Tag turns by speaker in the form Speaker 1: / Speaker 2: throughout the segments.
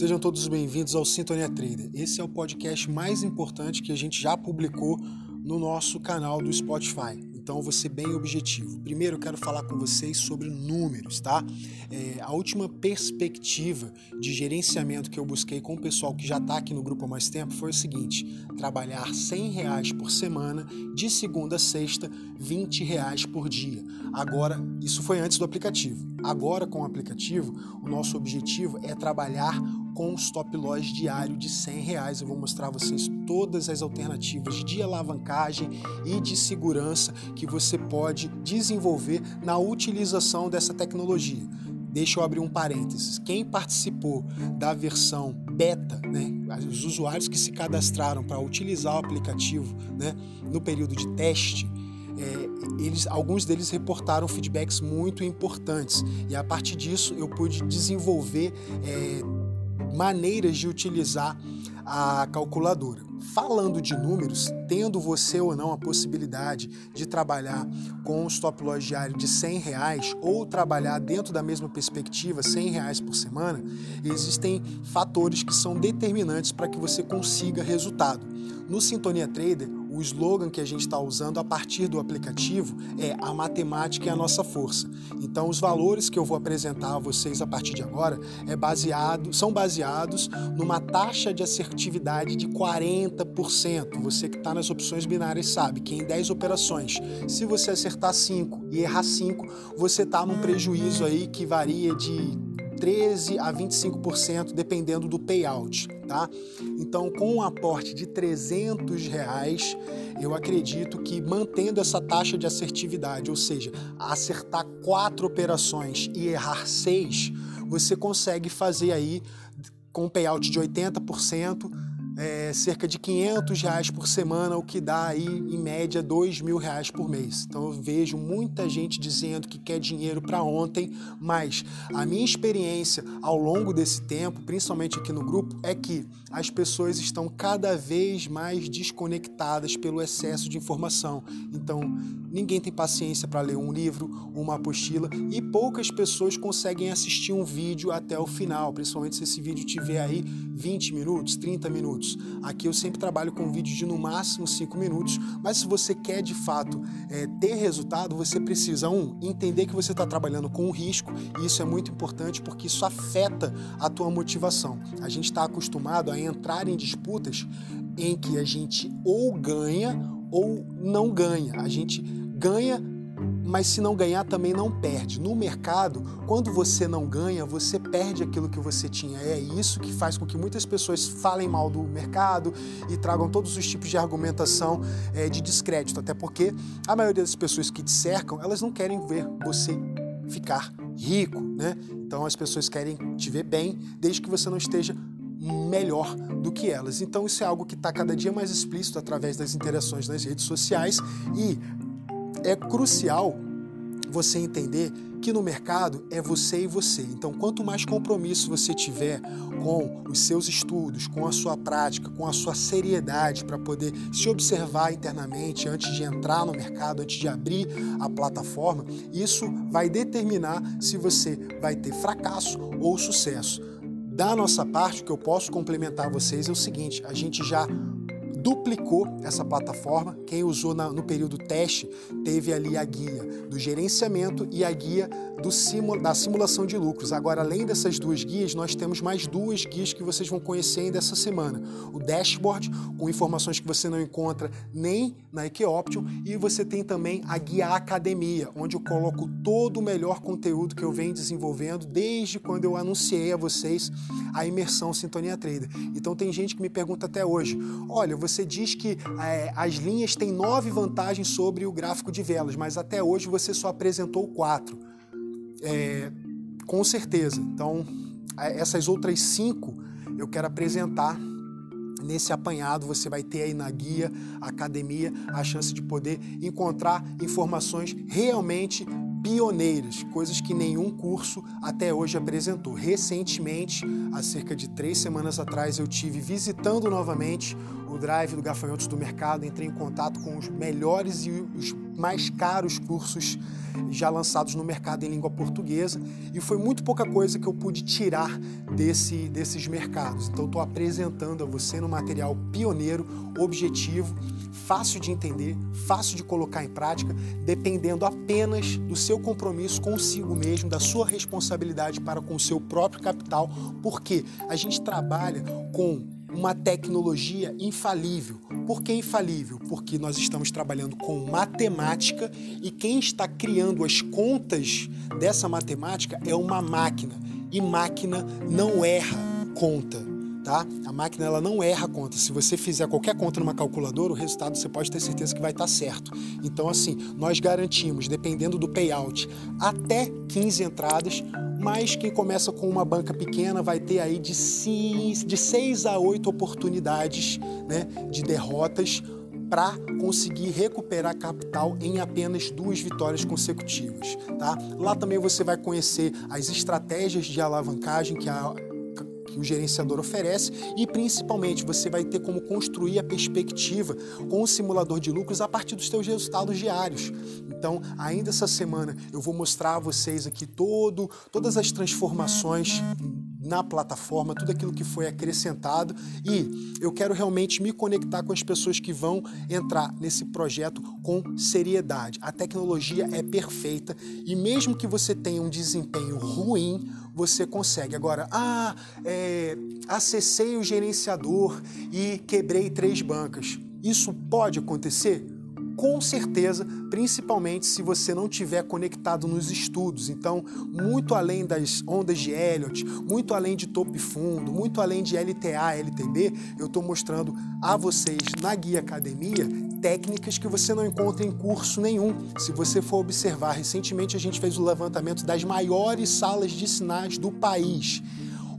Speaker 1: Sejam todos bem-vindos ao Sintonia Trader. Esse é o podcast mais importante que a gente já publicou no nosso canal do Spotify. Então, vou ser bem objetivo. Primeiro, eu quero falar com vocês sobre números, tá? É, a última perspectiva de gerenciamento que eu busquei com o pessoal que já está aqui no grupo há mais tempo foi o seguinte: trabalhar 100 reais por semana, de segunda a sexta, 20 reais por dia. Agora, isso foi antes do aplicativo. Agora, com o aplicativo, o nosso objetivo é trabalhar com stop loss diário de 100 reais. Eu vou mostrar a vocês todas as alternativas de alavancagem e de segurança que você pode desenvolver na utilização dessa tecnologia. Deixa eu abrir um parênteses. Quem participou da versão beta, né, os usuários que se cadastraram para utilizar o aplicativo né, no período de teste, é, eles, alguns deles reportaram feedbacks muito importantes e a partir disso eu pude desenvolver é, maneiras de utilizar a calculadora. Falando de números, tendo você ou não a possibilidade de trabalhar com um stop loss diário de 100 reais ou trabalhar dentro da mesma perspectiva 100 reais por semana, existem fatores que são determinantes para que você consiga resultado. No Sintonia Trader, o slogan que a gente está usando a partir do aplicativo é a matemática é a nossa força. Então, os valores que eu vou apresentar a vocês a partir de agora é baseado, são baseados numa taxa de assertividade de 40%. Você que está nas opções binárias sabe que em 10 operações, se você acertar 5 e errar 5, você está num prejuízo aí que varia de 13 a 25%, dependendo do payout, tá? Então, com um aporte de 300 reais, eu acredito que mantendo essa taxa de assertividade, ou seja, acertar quatro operações e errar seis, você consegue fazer aí com um payout de 80%, é, cerca de 500 reais por semana, o que dá aí em média 2 mil reais por mês. Então eu vejo muita gente dizendo que quer dinheiro para ontem, mas a minha experiência ao longo desse tempo, principalmente aqui no grupo, é que as pessoas estão cada vez mais desconectadas pelo excesso de informação. Então ninguém tem paciência para ler um livro, uma apostila e poucas pessoas conseguem assistir um vídeo até o final, principalmente se esse vídeo tiver aí 20 minutos, 30 minutos minutos. Aqui eu sempre trabalho com vídeos de no máximo 5 minutos, mas se você quer de fato é, ter resultado, você precisa, um, entender que você está trabalhando com um risco, e isso é muito importante porque isso afeta a tua motivação. A gente está acostumado a entrar em disputas em que a gente ou ganha ou não ganha. A gente ganha mas se não ganhar também não perde. No mercado, quando você não ganha, você perde aquilo que você tinha. É isso que faz com que muitas pessoas falem mal do mercado e tragam todos os tipos de argumentação é, de descrédito, até porque a maioria das pessoas que te cercam, elas não querem ver você ficar rico, né? Então as pessoas querem te ver bem, desde que você não esteja melhor do que elas. Então isso é algo que está cada dia mais explícito através das interações nas redes sociais e é crucial você entender que no mercado é você e você. Então, quanto mais compromisso você tiver com os seus estudos, com a sua prática, com a sua seriedade para poder se observar internamente antes de entrar no mercado, antes de abrir a plataforma, isso vai determinar se você vai ter fracasso ou sucesso. Da nossa parte, o que eu posso complementar vocês é o seguinte: a gente já duplicou essa plataforma. Quem usou na, no período teste teve ali a guia do gerenciamento e a guia da simulação de lucros. Agora, além dessas duas guias, nós temos mais duas guias que vocês vão conhecer ainda essa semana. O dashboard, com informações que você não encontra nem na Equioption, e você tem também a guia Academia, onde eu coloco todo o melhor conteúdo que eu venho desenvolvendo desde quando eu anunciei a vocês a imersão Sintonia Trader. Então tem gente que me pergunta até hoje: olha, você você diz que é, as linhas têm nove vantagens sobre o gráfico de velas, mas até hoje você só apresentou quatro. É, com certeza. Então, essas outras cinco eu quero apresentar nesse apanhado você vai ter aí na guia academia a chance de poder encontrar informações realmente pioneiras, coisas que nenhum curso até hoje apresentou. Recentemente, há cerca de três semanas atrás, eu tive visitando novamente o drive do Gafanhotos do Mercado, entrei em contato com os melhores e os mais caros cursos já lançados no mercado em língua portuguesa e foi muito pouca coisa que eu pude tirar desse, desses mercados. Então, estou apresentando a você no material pioneiro, objetivo, fácil de entender, fácil de colocar em prática, dependendo apenas do seu compromisso consigo mesmo, da sua responsabilidade para com o seu próprio capital, porque a gente trabalha com uma tecnologia infalível. Por que infalível? Porque nós estamos trabalhando com matemática e quem está criando as contas dessa matemática é uma máquina. E máquina não erra conta. Tá? A máquina ela não erra a conta. Se você fizer qualquer conta numa calculadora, o resultado você pode ter certeza que vai estar certo. Então, assim, nós garantimos, dependendo do payout, até 15 entradas, mas quem começa com uma banca pequena vai ter aí de 6, de seis a 8 oportunidades né, de derrotas para conseguir recuperar capital em apenas duas vitórias consecutivas. Tá? Lá também você vai conhecer as estratégias de alavancagem que a que o gerenciador oferece e principalmente você vai ter como construir a perspectiva com o simulador de lucros a partir dos seus resultados diários. Então, ainda essa semana eu vou mostrar a vocês aqui todo, todas as transformações na plataforma, tudo aquilo que foi acrescentado e eu quero realmente me conectar com as pessoas que vão entrar nesse projeto com seriedade. A tecnologia é perfeita e mesmo que você tenha um desempenho ruim, você consegue. Agora, ah, é, acessei o gerenciador e quebrei três bancas. Isso pode acontecer? Com certeza, principalmente se você não tiver conectado nos estudos. Então, muito além das ondas de Elliott, muito além de topo fundo, muito além de LTA, LTB, eu estou mostrando a vocês na guia academia técnicas que você não encontra em curso nenhum. Se você for observar, recentemente a gente fez o levantamento das maiores salas de sinais do país.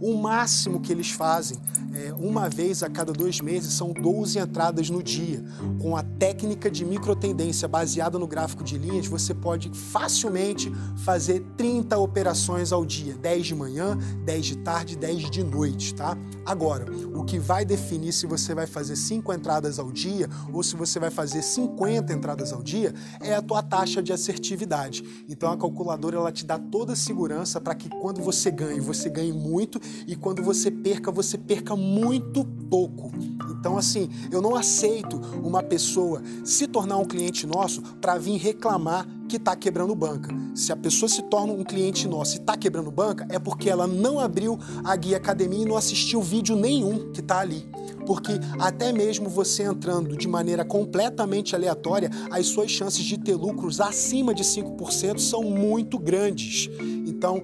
Speaker 1: O máximo que eles fazem é, uma vez a cada dois meses, são 12 entradas no dia. Com a técnica de microtendência baseada no gráfico de linhas, você pode facilmente fazer 30 operações ao dia, 10 de manhã, 10 de tarde, 10 de noite, tá? Agora, o que vai definir se você vai fazer 5 entradas ao dia ou se você vai fazer 50 entradas ao dia é a tua taxa de assertividade. Então a calculadora ela te dá toda a segurança para que quando você ganhe, você ganhe muito e quando você perca, você perca muito pouco. Então, assim, eu não aceito uma pessoa se tornar um cliente nosso para vir reclamar que está quebrando banca. Se a pessoa se torna um cliente nosso e está quebrando banca, é porque ela não abriu a guia academia e não assistiu vídeo nenhum que está ali. Porque até mesmo você entrando de maneira completamente aleatória, as suas chances de ter lucros acima de 5% são muito grandes. Então,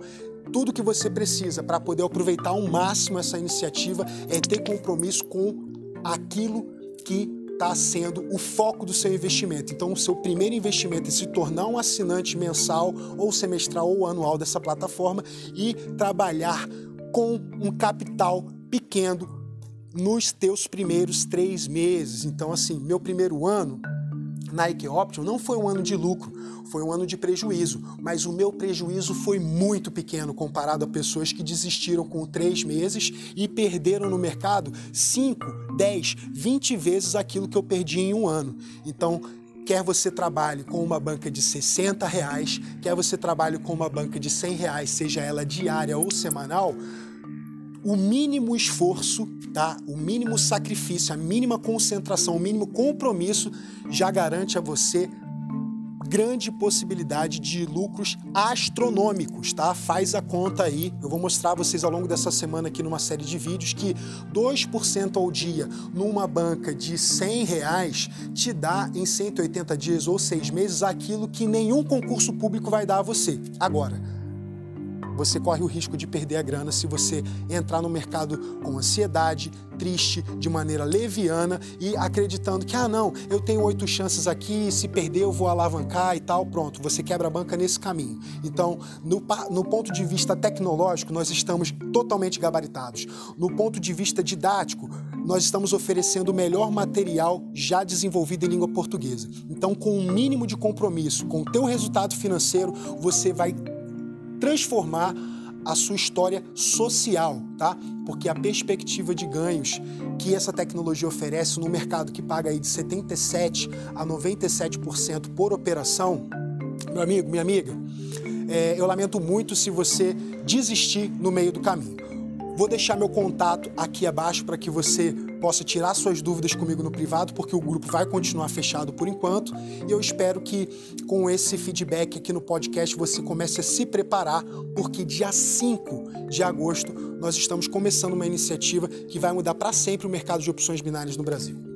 Speaker 1: tudo que você precisa para poder aproveitar ao máximo essa iniciativa é ter compromisso com aquilo que está sendo o foco do seu investimento. Então, o seu primeiro investimento é se tornar um assinante mensal ou semestral ou anual dessa plataforma e trabalhar com um capital pequeno nos teus primeiros três meses. Então, assim, meu primeiro ano Nike Option não foi um ano de lucro, foi um ano de prejuízo, mas o meu prejuízo foi muito pequeno comparado a pessoas que desistiram com três meses e perderam no mercado 5, 10, 20 vezes aquilo que eu perdi em um ano. Então, quer você trabalhe com uma banca de 60 reais, quer você trabalhe com uma banca de 100 reais, seja ela diária ou semanal, o mínimo esforço, tá? O mínimo sacrifício, a mínima concentração, o mínimo compromisso já garante a você grande possibilidade de lucros astronômicos, tá? Faz a conta aí. Eu vou mostrar a vocês ao longo dessa semana aqui numa série de vídeos que 2% ao dia numa banca de 100 reais te dá em 180 dias ou 6 meses aquilo que nenhum concurso público vai dar a você. Agora, você corre o risco de perder a grana se você entrar no mercado com ansiedade, triste, de maneira leviana e acreditando que, ah, não, eu tenho oito chances aqui, se perder eu vou alavancar e tal. Pronto, você quebra a banca nesse caminho. Então, no, no ponto de vista tecnológico, nós estamos totalmente gabaritados. No ponto de vista didático, nós estamos oferecendo o melhor material já desenvolvido em língua portuguesa. Então, com um mínimo de compromisso com o teu resultado financeiro, você vai transformar a sua história social, tá? Porque a perspectiva de ganhos que essa tecnologia oferece no mercado que paga aí de 77 a 97% por operação, meu amigo, minha amiga, é, eu lamento muito se você desistir no meio do caminho. Vou deixar meu contato aqui abaixo para que você possa tirar suas dúvidas comigo no privado, porque o grupo vai continuar fechado por enquanto. E eu espero que com esse feedback aqui no podcast você comece a se preparar, porque dia 5 de agosto nós estamos começando uma iniciativa que vai mudar para sempre o mercado de opções binárias no Brasil.